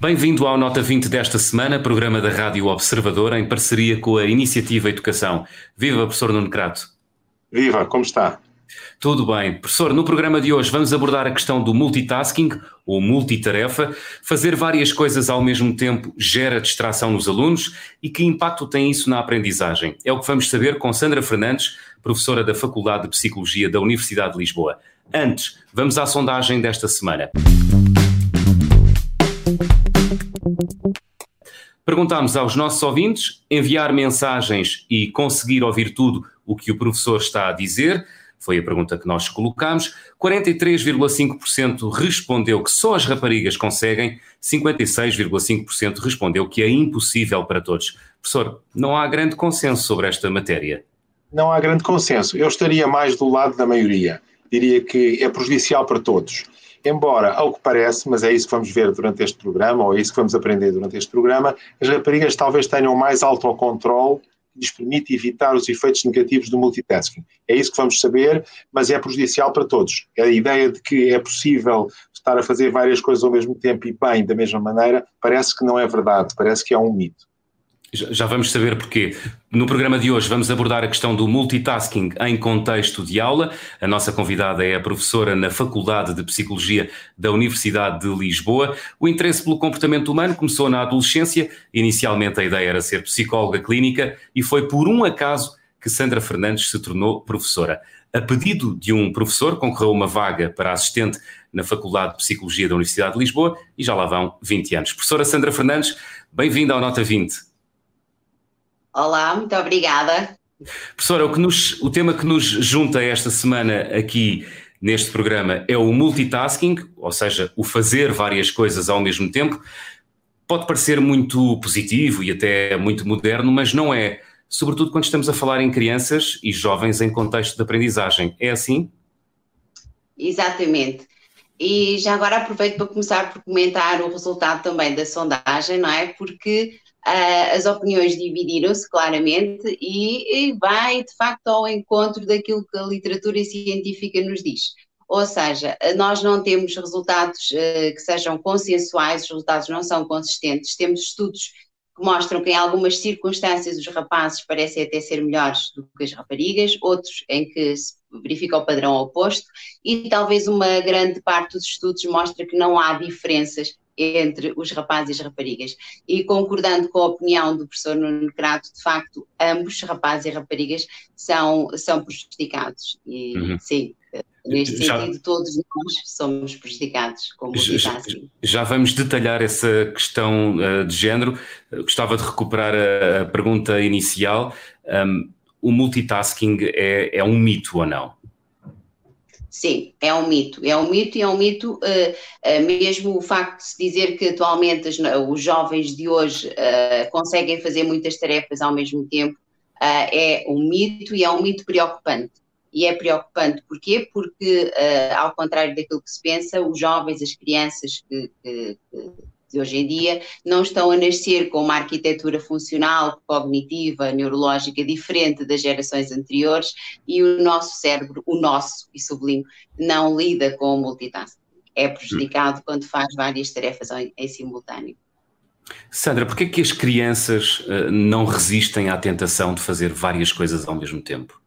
Bem-vindo ao Nota 20 desta semana, programa da Rádio Observador, em parceria com a Iniciativa Educação. Viva, professor Nuno Crato. Viva, como está? Tudo bem. Professor, no programa de hoje vamos abordar a questão do multitasking, ou multitarefa. Fazer várias coisas ao mesmo tempo gera distração nos alunos e que impacto tem isso na aprendizagem? É o que vamos saber com Sandra Fernandes, professora da Faculdade de Psicologia da Universidade de Lisboa. Antes, vamos à sondagem desta semana. Perguntámos aos nossos ouvintes enviar mensagens e conseguir ouvir tudo o que o professor está a dizer. Foi a pergunta que nós colocámos. 43,5% respondeu que só as raparigas conseguem, 56,5% respondeu que é impossível para todos. Professor, não há grande consenso sobre esta matéria. Não há grande consenso. Eu estaria mais do lado da maioria. Diria que é prejudicial para todos. Embora, ao que parece, mas é isso que vamos ver durante este programa, ou é isso que vamos aprender durante este programa, as raparigas talvez tenham mais autocontrole lhes permite evitar os efeitos negativos do multitasking. É isso que vamos saber, mas é prejudicial para todos. A ideia de que é possível estar a fazer várias coisas ao mesmo tempo e bem da mesma maneira, parece que não é verdade, parece que é um mito. Já vamos saber porquê. No programa de hoje vamos abordar a questão do multitasking em contexto de aula. A nossa convidada é a professora na Faculdade de Psicologia da Universidade de Lisboa. O interesse pelo comportamento humano começou na adolescência. Inicialmente a ideia era ser psicóloga clínica e foi por um acaso que Sandra Fernandes se tornou professora. A pedido de um professor, concorreu uma vaga para assistente na Faculdade de Psicologia da Universidade de Lisboa e já lá vão 20 anos. Professora Sandra Fernandes, bem-vinda ao Nota 20. Olá, muito obrigada. Professora, o, nos, o tema que nos junta esta semana aqui neste programa é o multitasking, ou seja, o fazer várias coisas ao mesmo tempo. Pode parecer muito positivo e até muito moderno, mas não é. Sobretudo quando estamos a falar em crianças e jovens em contexto de aprendizagem. É assim? Exatamente. E já agora aproveito para começar por comentar o resultado também da sondagem, não é? Porque Uh, as opiniões dividiram-se claramente e, e, vai de facto ao encontro daquilo que a literatura científica nos diz. Ou seja, nós não temos resultados uh, que sejam consensuais, os resultados não são consistentes, temos estudos que mostram que em algumas circunstâncias os rapazes parecem até ser melhores do que as raparigas, outros em que se verifica o padrão oposto, e talvez uma grande parte dos estudos mostra que não há diferenças entre os rapazes e as raparigas. E concordando com a opinião do professor Nuno Crato, de facto, ambos, rapazes e raparigas, são, são prejudicados. E uhum. sim, neste já, sentido, todos nós somos prejudicados com. Já, já vamos detalhar essa questão uh, de género. Gostava de recuperar a, a pergunta inicial. Um, o multitasking é, é um mito ou não? Sim, é um mito. É um mito e é um mito uh, uh, mesmo o facto de se dizer que atualmente as, os jovens de hoje uh, conseguem fazer muitas tarefas ao mesmo tempo é um mito e é um mito preocupante. E é preocupante porquê? Porque, ao contrário daquilo que se pensa, os jovens, as crianças que, que, que de hoje em dia não estão a nascer com uma arquitetura funcional, cognitiva, neurológica diferente das gerações anteriores e o nosso cérebro, o nosso, e sublinho, não lida com o multitasking. É prejudicado quando faz várias tarefas em, em simultâneo. Sandra, por que é que as crianças uh, não resistem à tentação de fazer várias coisas ao mesmo tempo?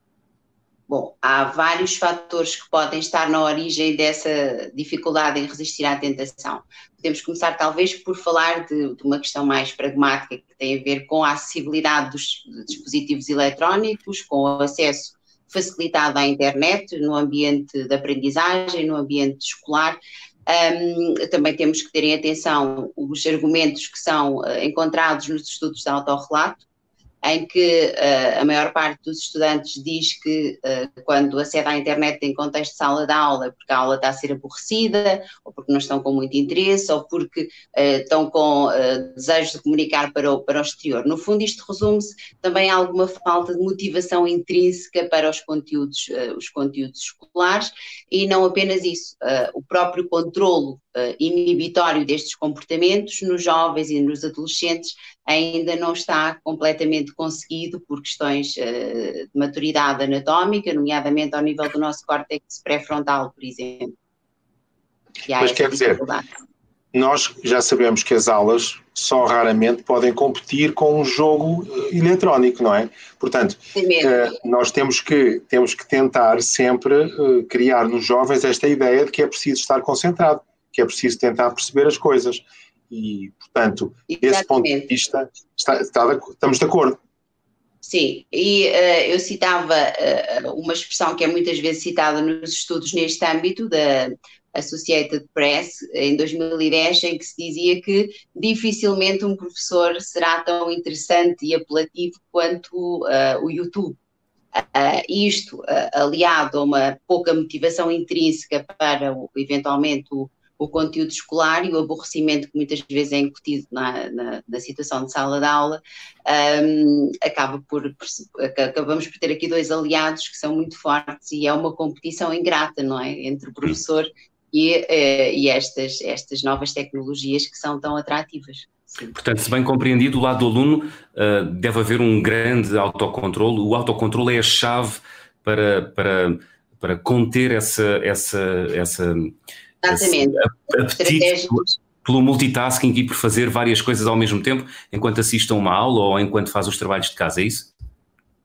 Bom, há vários fatores que podem estar na origem dessa dificuldade em resistir à tentação. Podemos começar, talvez, por falar de, de uma questão mais pragmática que tem a ver com a acessibilidade dos dispositivos eletrónicos, com o acesso facilitado à internet no ambiente de aprendizagem, no ambiente escolar. Um, também temos que ter em atenção os argumentos que são uh, encontrados nos estudos de autorrelato, em que uh, a maior parte dos estudantes diz que uh, quando acede à internet em contexto de sala de aula porque a aula está a ser aborrecida, ou porque não estão com muito interesse, ou porque uh, estão com desejo de comunicar para o, para o exterior. No fundo, isto resume-se também a alguma falta de motivação intrínseca para os conteúdos, os conteúdos escolares, e não apenas isso, o próprio controlo uh, inibitório destes comportamentos nos jovens e nos adolescentes ainda não está completamente conseguido por questões uh, de maturidade anatómica, nomeadamente ao nível do nosso córtex pré-frontal, por exemplo. Mas quer dizer, nós já sabemos que as aulas só raramente podem competir com um jogo eh, eletrónico, não é? Portanto, nós temos que, temos que tentar sempre criar nos jovens esta ideia de que é preciso estar concentrado, que é preciso tentar perceber as coisas. E, portanto, Exatamente. desse ponto de vista, está, está, estamos de acordo. Sim, e uh, eu citava uma expressão que é muitas vezes citada nos estudos neste âmbito, da Associated Press em 2010, em que se dizia que dificilmente um professor será tão interessante e apelativo quanto uh, o YouTube. Uh, isto, uh, aliado a uma pouca motivação intrínseca para, o, eventualmente, o, o, conteúdo escolar e o aborrecimento que muitas vezes é incutido na, na, na situação de sala de aula, um, acaba por, acabamos por ter aqui dois aliados que são muito fortes e é uma competição ingrata, não é? Entre o professor e, uh, e estas, estas novas tecnologias que são tão atrativas. Sim. Portanto, se bem compreendido, do lado do aluno uh, deve haver um grande autocontrole. O autocontrole é a chave para, para, para conter essa, essa, essa, Exatamente. apetite pelo multitasking e por fazer várias coisas ao mesmo tempo, enquanto assiste a uma aula ou enquanto faz os trabalhos de casa, é isso?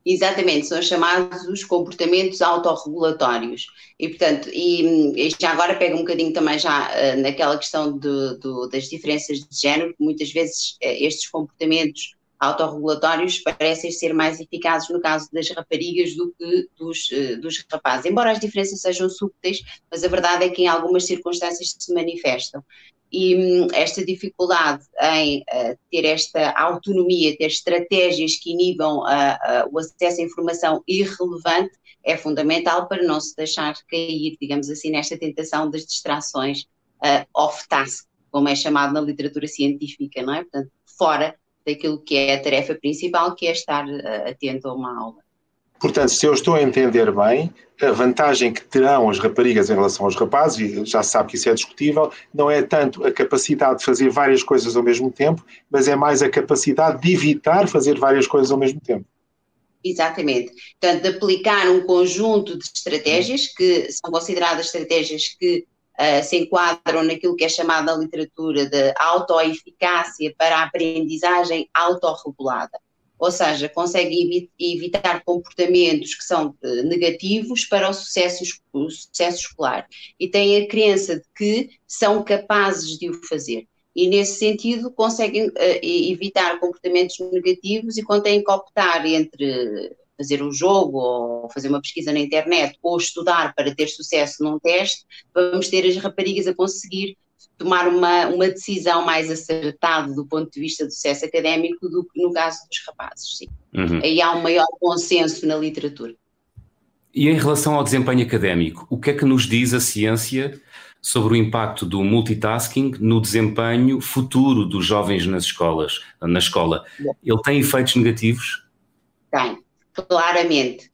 Exatamente, são chamados os comportamentos autorregulatórios. E, portanto, e, e já agora pega um bocadinho também já uh, naquela questão de, de, das diferenças de género, que muitas vezes uh, estes comportamentos autorregulatórios parecem ser mais eficazes no caso das raparigas do que dos, uh, dos rapazes. Embora as diferenças sejam súteis, mas a verdade é que em algumas circunstâncias se manifestam e hum, esta dificuldade em uh, ter esta autonomia, ter estratégias que inibam uh, uh, o acesso à informação irrelevante é fundamental para não se deixar cair, digamos assim, nesta tentação das distrações off-task, como é chamado na literatura científica, não é? Portanto, fora daquilo que é a tarefa principal, que é estar atento a uma aula. Portanto, se eu estou a entender bem, a vantagem que terão as raparigas em relação aos rapazes, e já se sabe que isso é discutível, não é tanto a capacidade de fazer várias coisas ao mesmo tempo, mas é mais a capacidade de evitar fazer várias coisas ao mesmo tempo. Exatamente. Portanto, de aplicar um conjunto de estratégias que são consideradas estratégias que uh, se enquadram naquilo que é chamado na literatura de autoeficácia para a aprendizagem autorregulada ou seja, consegue evitar comportamentos que são eh, negativos para o sucesso, o sucesso escolar e têm a crença de que são capazes de o fazer. E nesse sentido conseguem uh, evitar comportamentos negativos e quando têm que optar entre fazer um jogo ou fazer uma pesquisa na internet ou estudar para ter sucesso num teste, vamos ter as raparigas a conseguir tomar uma, uma decisão mais acertada do ponto de vista do sucesso académico do que no caso dos rapazes. Sim. Uhum. Aí há um maior consenso na literatura. E em relação ao desempenho académico, o que é que nos diz a ciência sobre o impacto do multitasking no desempenho futuro dos jovens nas escolas, na escola? Ele tem efeitos negativos? Tem, claramente.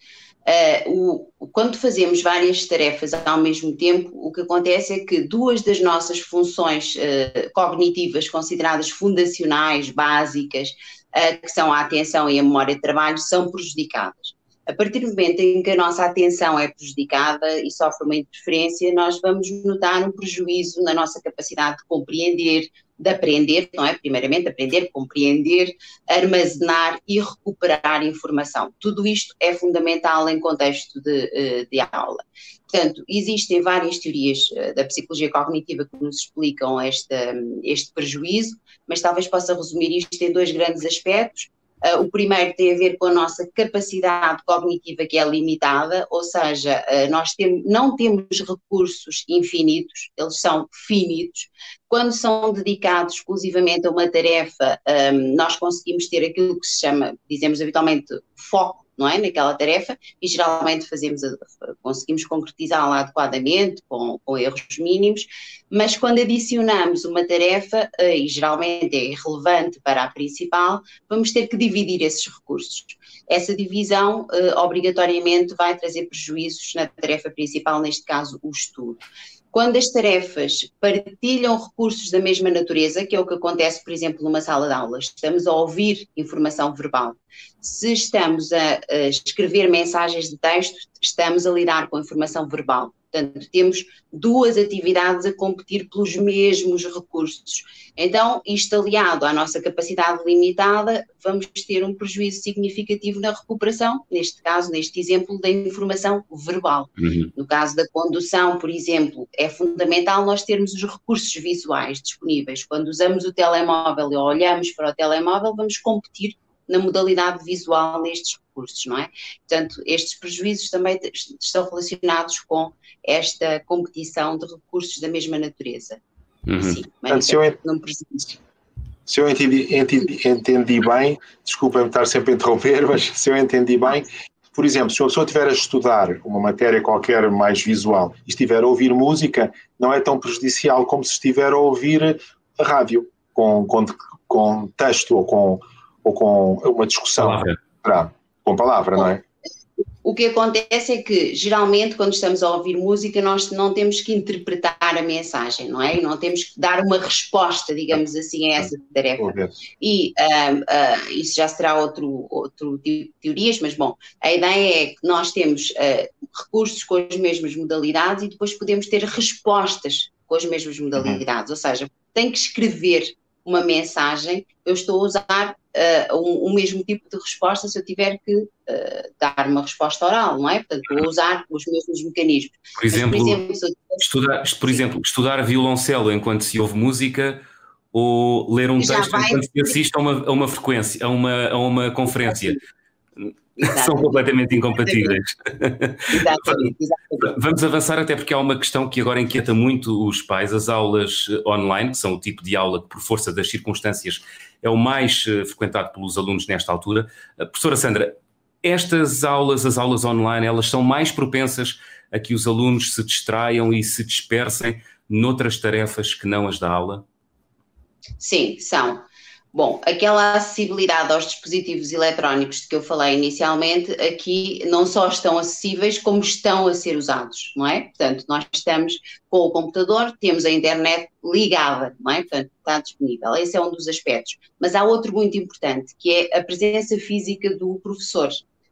Uh, o, quando fazemos várias tarefas ao mesmo tempo, o que acontece é que duas das nossas funções uh, cognitivas consideradas fundacionais, básicas, uh, que são a atenção e a memória de trabalho, são prejudicadas. A partir do momento em que a nossa atenção é prejudicada e sofre uma interferência, nós vamos notar um prejuízo na nossa capacidade de compreender, de aprender, não é? Primeiramente, aprender, compreender, armazenar e recuperar informação. Tudo isto é fundamental em contexto de, eh, de aula. Portanto, existem várias teorias eh, da psicologia cognitiva que nos explicam este, este prejuízo, mas talvez possa resumir isto em dois grandes aspectos. Uh, o primeiro tem a ver com a nossa capacidade cognitiva que é limitada, ou seja, uh, nós tem, não temos recursos infinitos, eles são finitos. Quando são dedicados exclusivamente a uma tarefa, um, nós conseguimos ter aquilo que se chama, dizemos habitualmente, foco não é, naquela tarefa e geralmente fazemos, conseguimos concretizá-la adequadamente, com, com, erros mínimos, mas quando adicionamos uma tarefa, eh, e geralmente é irrelevante para a principal, vamos ter que dividir esses recursos. Essa divisão uh, obrigatoriamente vai trazer prejuízos na tarefa principal, neste caso o estudo. Quando as tarefas partilham recursos da mesma natureza, que é o que acontece, por exemplo, numa sala de aulas, estamos a ouvir informação verbal. Se estamos a, a escrever mensagens de texto, estamos a lidar com informação verbal. Portanto, temos duas atividades a competir pelos mesmos recursos. Então, isto aliado à nossa capacidade limitada, vamos ter um prejuízo significativo na recuperação, neste caso, neste exemplo, da informação verbal. Uhum. No caso da condução, por exemplo, é fundamental nós termos os recursos visuais disponíveis. Quando usamos o telemóvel ou olhamos para o telemóvel, vamos competir na modalidade visual nestes recursos, não é? Portanto, estes prejuízos também estão relacionados com esta competição de recursos da mesma natureza. Uhum. Sim, mas se, eu não se eu entendi, entendi, entendi bem, desculpa-me estar sempre a interromper, mas se eu entendi bem, por exemplo, se uma pessoa estiver a estudar uma matéria qualquer mais visual e estiver a ouvir música, não é tão prejudicial como se estiver a ouvir a rádio, com, com, com texto ou com, ou com uma discussão. Palavra. Com palavra, não é? O que acontece é que, geralmente, quando estamos a ouvir música, nós não temos que interpretar a mensagem, não é? E não temos que dar uma resposta, digamos assim, a essa tarefa. E uh, uh, isso já será outro, outro tipo de teorias, mas, bom, a ideia é que nós temos uh, recursos com as mesmas modalidades e depois podemos ter respostas com as mesmas modalidades. Uhum. Ou seja, tem que escrever uma mensagem, eu estou a usar uh, o, o, mesmo tipo de resposta se eu tiver que uh, dar uma resposta oral, não é? Portanto, vou usar os mesmos mecanismos. Por exemplo, Mas, por exemplo, tiver... estudar, por exemplo, estudar violoncelo enquanto se ouve música ou ler um texto vai... enquanto se assiste a uma, a uma frequência, a uma, a uma conferência. Exatamente. são completamente incompatíveis. Exatamente, exatamente. Vamos avançar até porque há uma questão que agora inquieta muito os pais, as aulas eh, online, que são o tipo de aula que por força das circunstâncias é o mais eh, frequentado pelos alunos nesta altura. Eh, professora Sandra, estas aulas, as aulas online, elas são mais propensas a que os alunos se distraiam e se dispersem noutras tarefas que não as da aula? Sim, são. Bom, aquela acessibilidade aos dispositivos eletrónicos de que eu falei inicialmente, aqui não só estão acessíveis, como estão a ser usados, não é? Portanto, nós estamos com o computador, temos a internet ligada, não é? Portanto, está disponível. Esse é um dos aspectos. Mas há outro muito importante, que é a presença física do professor,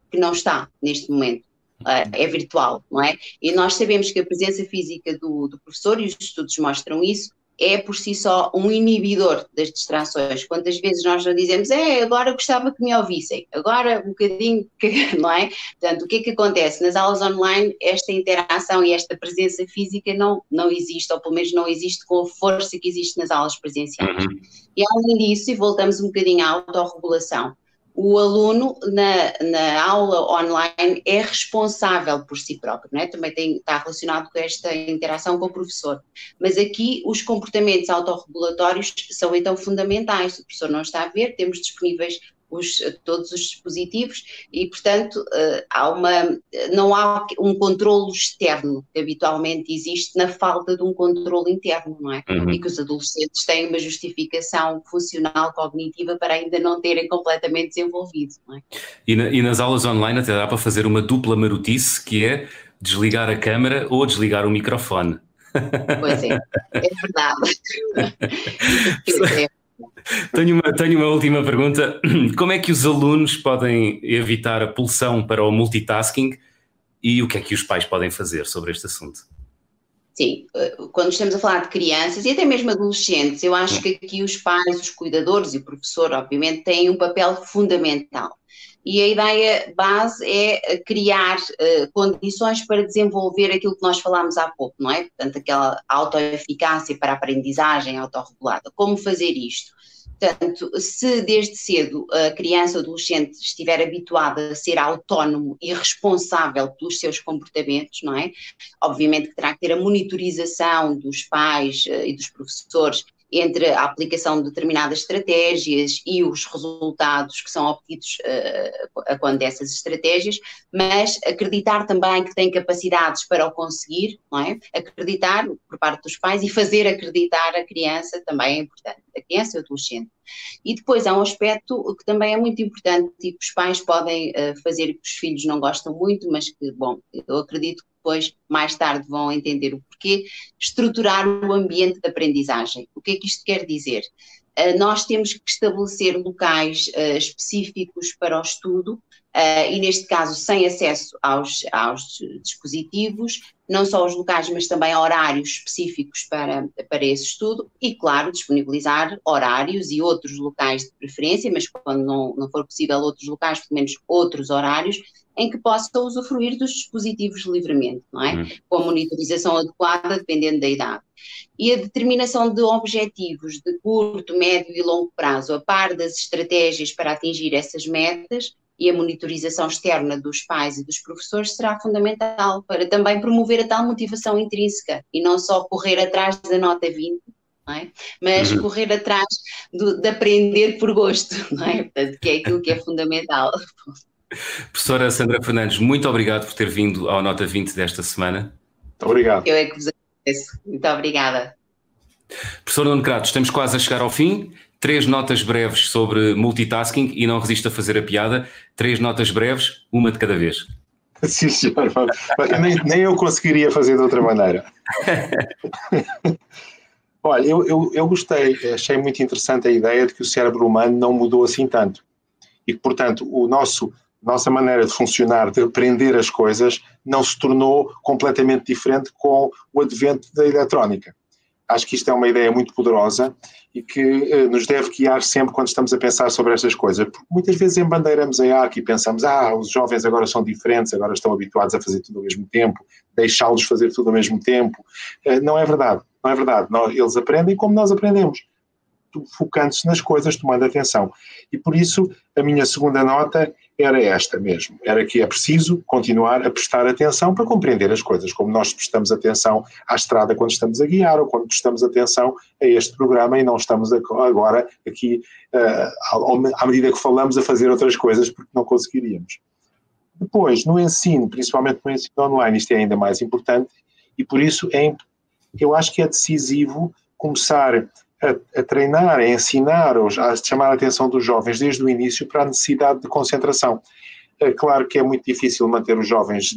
que não está neste momento. Uh, é virtual, não é? E nós sabemos que a presença física do, do professor, e os estudos mostram isso, é por si só um inibidor das distrações. Quantas vezes nós já dizemos, é, agora gostava que me ouvissem, agora um bocadinho, não é? Portanto, o que é que acontece? Nas aulas online, esta interação e esta presença física não, não existe, ou pelo menos não existe com a força que existe nas aulas presenciais. Uhum. E além disso, e voltamos um bocadinho à autorregulação, o aluno na, na, aula online é responsável por si próprio, não é? também tem, está relacionado com esta interação com o professor. Mas aqui os comportamentos autorregulatórios são então fundamentais. Se o professor não está a ver, temos disponíveis os, todos os dispositivos e, portanto, eh, há uma, não há um controlo externo que habitualmente existe na falta de um controle interno, não é? Uhum. E que os adolescentes têm uma justificação funcional cognitiva para ainda não terem completamente desenvolvido, não é? E, na, e nas aulas online até dá para fazer uma dupla marotice, que é desligar a câmara ou desligar o microfone. Pois é, é verdade. tenho, uma, tenho uma última pergunta. Como é que os alunos podem evitar a pulsão para o multitasking e o que é que os pais podem fazer sobre este assunto? Sim, eh, quando estamos a falar de crianças e até mesmo adolescentes, eu acho que aqui os pais, os cuidadores e o professor, obviamente, têm um papel fundamental. E a ideia base é criar uh, condições para desenvolver aquilo que nós falámos há pouco, não é? Portanto, aquela autoeficácia para a aprendizagem autorregulada. Como fazer isto? Portanto, se desde cedo a criança ou adolescente estiver habituada a ser autónomo e responsável pelos seus comportamentos, não é? Obviamente que terá que ter a monitorização dos pais uh, e dos professores entre a aplicação de determinadas estratégias e os resultados que são obtidos uh, quando dessas estratégias, mas acreditar também que tem capacidades para o conseguir, não é? Acreditar por parte dos pais e fazer acreditar a criança também é importante, a criança e o adolescente. E depois há um aspecto que também é muito importante e que os pais podem uh, fazer que os filhos não gostam muito, mas que, bom, eu acredito depois, mais tarde, vão entender o porquê, estruturar o ambiente de aprendizagem. O que é que isto quer dizer? Uh, nós temos que estabelecer locais uh, específicos para o estudo, uh, e neste caso sem acesso aos, aos dispositivos, não só os locais, mas também horários específicos para, para esse estudo e, claro, disponibilizar horários e outros locais de preferência, mas quando não, não for possível outros locais, pelo menos outros horários, em que possa usufruir dos dispositivos livremente, não é? Uhum. Com a monitorização adequada, dependendo da idade. E a determinação de objetivos de curto, médio e longo prazo, a par das estratégias para atingir essas metas, e a monitorização externa dos pais e dos professores será fundamental para também promover a tal motivação intrínseca e não só correr atrás da nota 20, é? mas uhum. correr atrás do, de aprender por gosto, não é? Portanto, que é aquilo que é fundamental. Professora Sandra Fernandes, muito obrigado por ter vindo ao Nota 20 desta semana. Muito obrigado. Eu é que vos agradeço. Muito obrigada. Professor Nuno Crato, estamos quase a chegar ao fim três notas breves sobre multitasking e não resisto a fazer a piada. Três notas breves, uma de cada vez. Sim, senhor. nem, nem eu conseguiria fazer de outra maneira. Olha, eu, eu, eu gostei, achei muito interessante a ideia de que o cérebro humano não mudou assim tanto. E que, portanto, o nosso nossa maneira de funcionar, de aprender as coisas, não se tornou completamente diferente com o advento da eletrónica. Acho que isto é uma ideia muito poderosa e que uh, nos deve guiar sempre quando estamos a pensar sobre estas coisas. Porque muitas vezes embandeiramos a arco e pensamos, ah, os jovens agora são diferentes, agora estão habituados a fazer tudo ao mesmo tempo, deixá-los fazer tudo ao mesmo tempo. Uh, não é verdade, não é verdade. Nós, eles aprendem como nós aprendemos, focando-se nas coisas, tomando atenção. E por isso, a minha segunda nota era esta mesmo, era que é preciso continuar a prestar atenção para compreender as coisas, como nós prestamos atenção à estrada quando estamos a guiar ou quando prestamos atenção a este programa e não estamos agora aqui, uh, à medida que falamos, a fazer outras coisas porque não conseguiríamos. Depois, no ensino, principalmente no ensino online, isto é ainda mais importante e por isso é, eu acho que é decisivo começar a, a, treinar, a ensinar, a chamar a atenção dos jovens desde o início para a necessidade de concentração. É claro que é muito difícil manter os jovens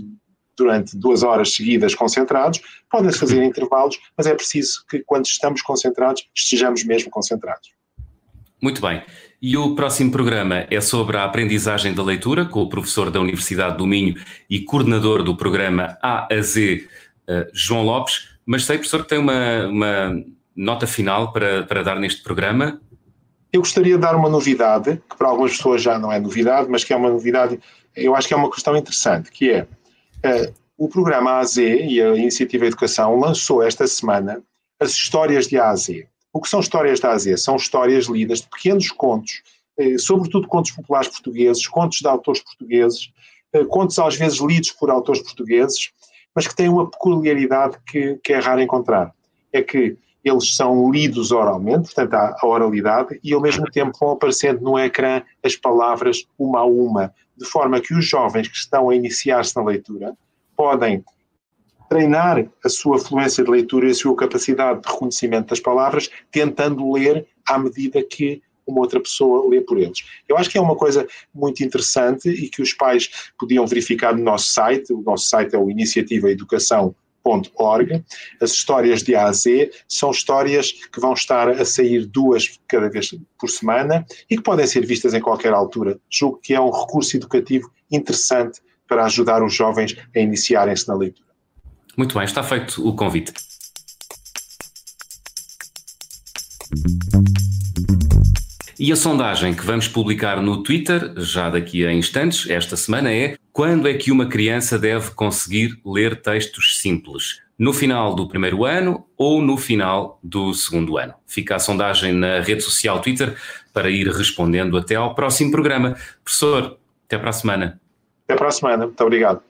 durante duas horas seguidas concentrados, podem-se fazer intervalos, mas é preciso que quando estamos concentrados, estejamos mesmo concentrados. Muito bem. E o próximo programa é sobre a aprendizagem da leitura, com o professor da Universidade do Minho e coordenador do programa A a Z, uh, João Lopes. Mas sei, professor, que tem uma, uma nota final para, para dar neste programa? Eu gostaria de dar uma novidade, que para algumas pessoas já não é novidade, mas que é uma novidade, eu acho que é uma questão interessante, que é uh, o programa AZ e a Iniciativa Educação lançou esta semana as histórias de AZ. O que são histórias de AZ? São histórias lidas de pequenos contos, eh, sobretudo contos populares portugueses, contos de autores portugueses, eh, contos às vezes lidos por autores portugueses, mas que têm uma peculiaridade que, que é raro encontrar. É que eles são lidos oralmente, portanto há a oralidade, e ao mesmo tempo vão aparecendo no ecrã as palavras uma a uma, de forma que os jovens que estão a iniciar-se na leitura podem treinar a sua fluência de leitura e a sua capacidade de reconhecimento das palavras, tentando ler à medida que uma outra pessoa lê por eles. Eu acho que é uma coisa muito interessante e que os pais podiam verificar no nosso site. O nosso site é o Iniciativa Educação org. As histórias de A a Z são histórias que vão estar a sair duas cada vez por semana e que podem ser vistas em qualquer altura. Julgo que é um recurso educativo interessante para ajudar os jovens a iniciarem-se na leitura. Muito bem, está feito o convite. E a sondagem que vamos publicar no Twitter, já daqui a instantes, esta semana, é quando é que uma criança deve conseguir ler textos simples? No final do primeiro ano ou no final do segundo ano? Fica a sondagem na rede social Twitter para ir respondendo até ao próximo programa. Professor, até para a semana. Até para a semana. Muito obrigado.